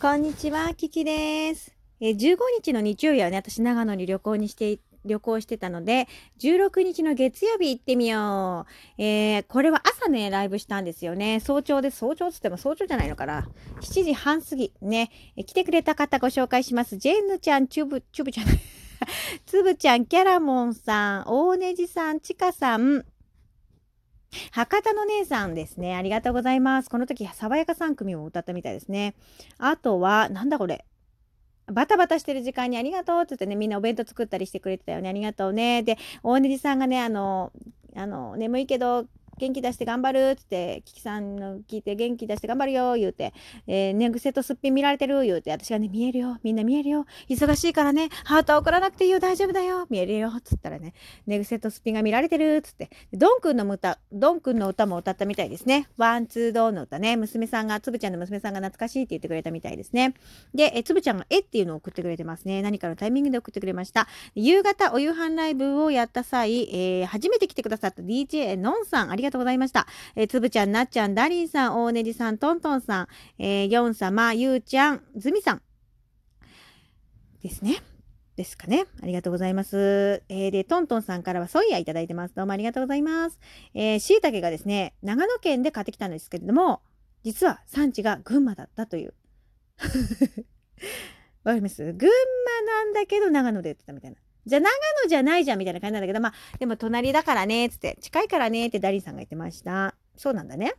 こんにちは、キキです。え15日の日曜日はね、私長野に旅行にして旅行してたので、16日の月曜日行ってみよう。えー、これは朝ね、ライブしたんですよね。早朝です。早朝つっても早朝じゃないのかな。7時半過ぎね、え来てくれた方ご紹介します。ジェンヌちゃん、チュブ、チュブちゃん、つぶちゃん、キャラモンさん、大ネジさん、ちかさん、博多の姉さんですね。ありがとうございます。この時、爽やか3組を歌ったみたいですね。あとは、なんだこれ。バタバタしてる時間にありがとうって言ってね、みんなお弁当作ったりしてくれてたよね。ありがとうね。で、大根さんがね、あの、あの、眠いけど、元気出して頑張るって、キキさんの聞いて元気出して頑張るよ、言うて、えー、寝癖とすっぴん見られてる、言うて、私がね、見えるよ、みんな見えるよ、忙しいからね、ハートは送らなくていいよ、大丈夫だよ、見えるよ、つったらね、寝癖とすっぴんが見られてる、っつって、ドンくんの歌、ドンくんの歌も歌ったみたいですね。ワン、ツー、ドーの歌ね、娘さんが、つぶちゃんの娘さんが懐かしいって言ってくれたみたいですね。で、えつぶちゃんが、えっていうのを送ってくれてますね。何かのタイミングで送ってくれました。夕方お夕飯ライブをやった際、えー、初めて来てくださった DJ のんさん、ありががとうございました。えー、つぶちゃん、なっちゃん、ダリンさん、大ねじさん、トントンさん、えー、ヨン様、ゆうちゃん、ズミさん。ですね。ですかね。ありがとうございます。えー、で、トントンさんからはソイヤいただいてます。どうもありがとうございます。えー、椎茸がですね、長野県で買ってきたんですけれども、実は産地が群馬だったという。わかります？群馬なんだけど長野で売ってたみたいな。じゃ長野じゃないじゃんみたいな感じなんだけど、まあ、でも隣だからね、つって、近いからね、ってダリンさんが言ってました。そうなんだね。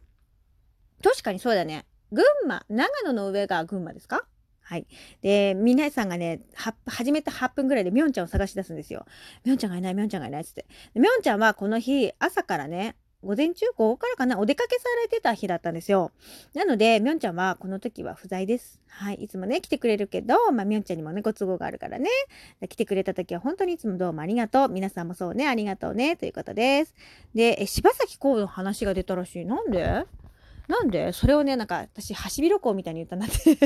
確かにそうだね。群馬、長野の上が群馬ですか？はい。で、皆さんがね、始めた8分ぐらいでみょんちゃんを探し出すんですよ。みょんちゃんがいない、みょんちゃんがいないっつって。みょんちゃんはこの日、朝からね、午前中午後からかなお出かけされてた日だったんですよ。なので、みょんちゃんはこの時は不在です。はい。いつもね、来てくれるけど、まあ、みょんちゃんにもね、ご都合があるからね。来てくれた時は本当にいつもどうもありがとう。皆さんもそうね、ありがとうね。ということです。で、え柴咲コウの話が出たらしい。なんで？なんで？それをね、なんか私、ハシビロコウみたいに言ったなって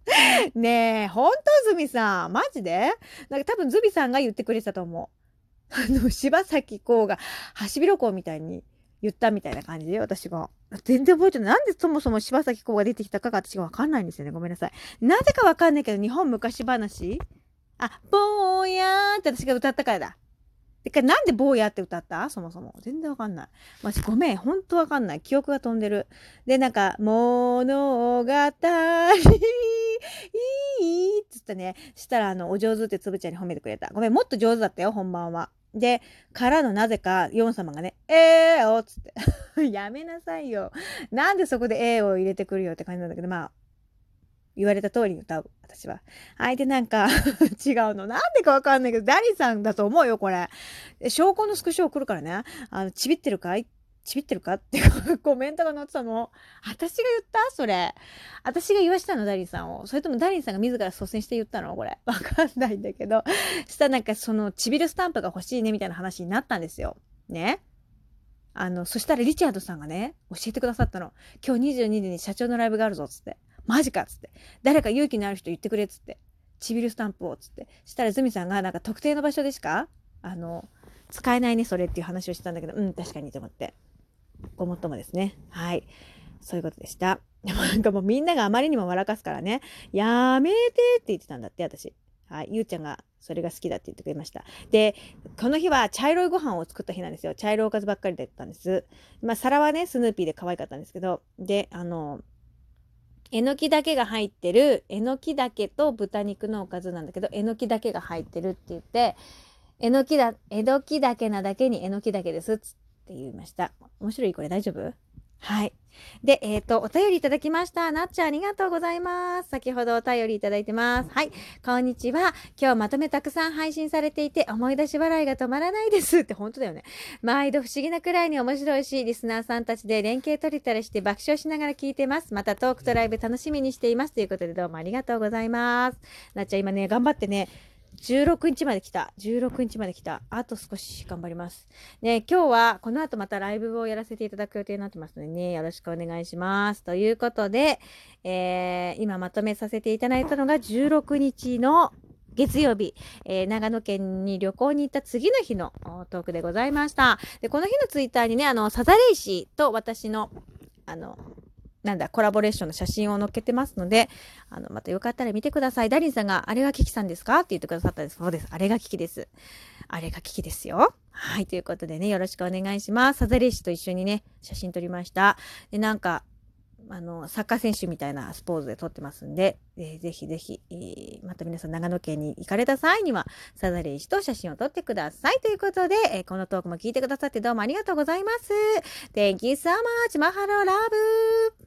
ねえ、ほんとズミさん。マジで？なんか多分ズミさんが言ってくれてたと思う。あの、柴咲コウがハシビロコウみたいに言ったみたいな感じで、私が。全然覚えてない。なんでそもそも柴咲コウが出てきたかが私がわかんないんですよね。ごめんなさい。なぜかわかんないけど、日本昔話あ、ぼーやーって私が歌ったからだ。てか、なんで坊やって歌った？そもそも。全然わかんない。まじ、ごめん。ほんとわかんない。記憶が飛んでる。で、なんか、物語、いいっつってね。したら、あの、お上手ってつぶちゃんに褒めてくれた。ごめん、もっと上手だったよ、本番は。で、からのなぜか、ヨン様がね、えーおっつって。やめなさいよ。なんでそこでえーを入れてくるよって感じなんだけど、まあ、言われた通りに歌う、私は。相手なんか 違うの。なんでかわかんないけど、ダリさんだと思うよ、これ。証拠のスクショ送るからね。あの、ちびってるかい？ちびってるか？ってい うコメントが載ってたの。私が言った？それ。私が言わしたの、ダリンさんを。それともダリンさんが自ら率先して言ったの？これ。わかんないんだけど。したらなんかそのちびるスタンプが欲しいねみたいな話になったんですよ。ね。あの、そしたらリチャードさんがね、教えてくださったの。今日22時に社長のライブがあるぞ、つって。マジかっつって。誰か勇気のある人言ってくれっつって。ちびるスタンプをつって。したらズミさんがなんか特定の場所でしか、あの、使えないね、それっていう話をしてたんだけど、うん、確かにと思って。ごもっともですね。はい。そういうことでした。でもなんかもうみんながあまりにも笑かすからね、やめてって言ってたんだって、私。はい。ゆうちゃんがそれが好きだって言ってくれました。で、この日は茶色いご飯を作った日なんですよ。茶色いおかずばっかりだったんです。まあ、皿はね、スヌーピーで可愛かったんですけど、で、あの、えのきだけが入ってる、えのきだけと豚肉のおかずなんだけど、えのきだけが入ってるって言って、えのきだ、えのきだけなだけにえのきだけですっつっって言いました。面白い？これ大丈夫？はい。で、えっ、ー、と、お便りいただきました。なっちゃんありがとうございます。先ほどお便りいただいてます。はい。こんにちは。今日まとめたくさん配信されていて、思い出し笑いが止まらないです。って本当だよね。毎度不思議なくらいに面白いし、リスナーさんたちで連携取れたりして爆笑しながら聞いてます。またトークとライブ楽しみにしています。ということでどうもありがとうございます。なっちゃん今ね、頑張ってね、16日まで来た。16日まで来た。あと少し頑張ります。ね、今日はこの後またライブをやらせていただく予定になってますのでね、よろしくお願いします。ということで、えー、今まとめさせていただいたのが16日の月曜日、えー、長野県に旅行に行った次の日のトークでございました。で、この日のツイッターにね、あの、サザレイシと私の、あの、なんだ、コラボレーションの写真を載っけてますので、あの、またよかったら見てください。ダリンさんが、あれがキキさんですか？って言ってくださったんです。そうです。あれがキキです。あれがキキですよ。はい。ということでね、よろしくお願いします。サザレーシと一緒にね、写真撮りました。で、なんか、あの、サッカー選手みたいなスポーツで撮ってますんで、えー、ぜひぜひ、えー、また皆さん長野県に行かれた際には、サザレージと写真を撮ってください。ということで、えー、このトークも聞いてくださってどうもありがとうございます。Thank you so much! マハローラブ